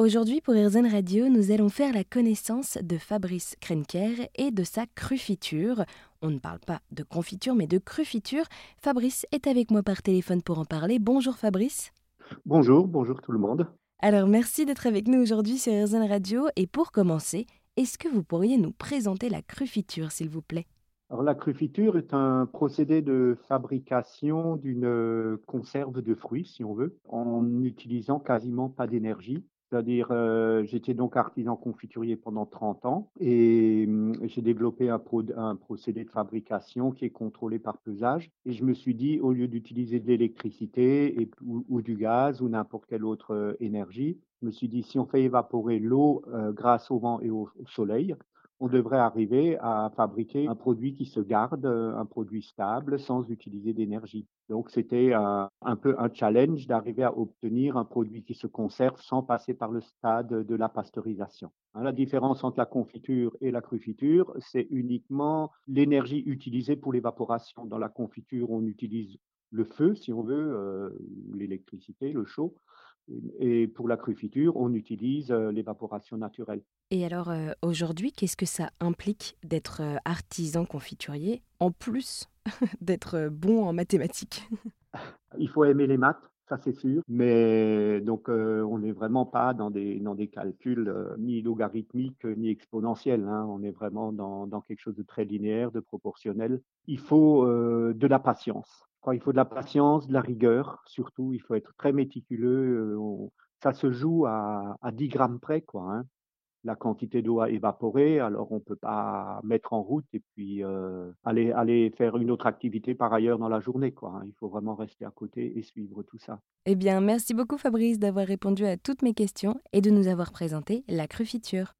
Aujourd'hui, pour RZN Radio, nous allons faire la connaissance de Fabrice Krenker et de sa crufiture. On ne parle pas de confiture, mais de crufiture. Fabrice est avec moi par téléphone pour en parler. Bonjour Fabrice. Bonjour, bonjour tout le monde. Alors merci d'être avec nous aujourd'hui sur RZN Radio. Et pour commencer, est-ce que vous pourriez nous présenter la crufiture, s'il vous plaît? Alors, la crufiture est un procédé de fabrication d'une conserve de fruits, si on veut, en n'utilisant quasiment pas d'énergie. C'est-à-dire, euh, j'étais donc artisan confiturier pendant 30 ans et hum, j'ai développé un, procédé de fabrication qui est contrôlé par pesage. Et je me suis dit, au lieu d'utiliser de l'électricité ou, du gaz ou n'importe quelle autre euh, énergie, je me suis dit, si on fait évaporer l'eau euh, grâce au vent et au soleil, on devrait arriver à fabriquer un produit qui se garde, un produit stable, sans utiliser d'énergie. Donc, c'était un, peu un challenge d'arriver à obtenir un produit qui se conserve sans passer par le stade de la pasteurisation. Hein, la différence entre la confiture et la crufiture, c'est uniquement l'énergie utilisée pour l'évaporation. Dans la confiture, on utilise le feu, si on veut, euh, l'électricité, le chaud. Et pour la crufiture, on utilise euh, l'évaporation naturelle. Et alors euh, aujourd'hui, qu'est-ce que ça implique d'être euh, artisan confiturier, en plus d'être bon en mathématiques? Il faut aimer les maths, ça c'est sûr, mais donc on n'est vraiment pas dans des, dans des calculs ni logarithmiques ni exponentiels, hein. on est vraiment dans, dans, quelque chose de très linéaire, de proportionnel. Il faut de la patience il faut de la patience, de la rigueur, surtout. Il faut être très méticuleux. Euh, ça se joue à, 10 grammes près, quoi. Hein. La quantité d'eau a évaporé, alors on ne peut pas mettre en route et puis euh, aller, aller faire une autre activité par ailleurs dans la journée, quoi. Hein. Il faut vraiment rester à côté et suivre tout ça. Eh bien, merci beaucoup Fabrice d'avoir répondu à toutes mes questions et de nous avoir présenté la crufiture.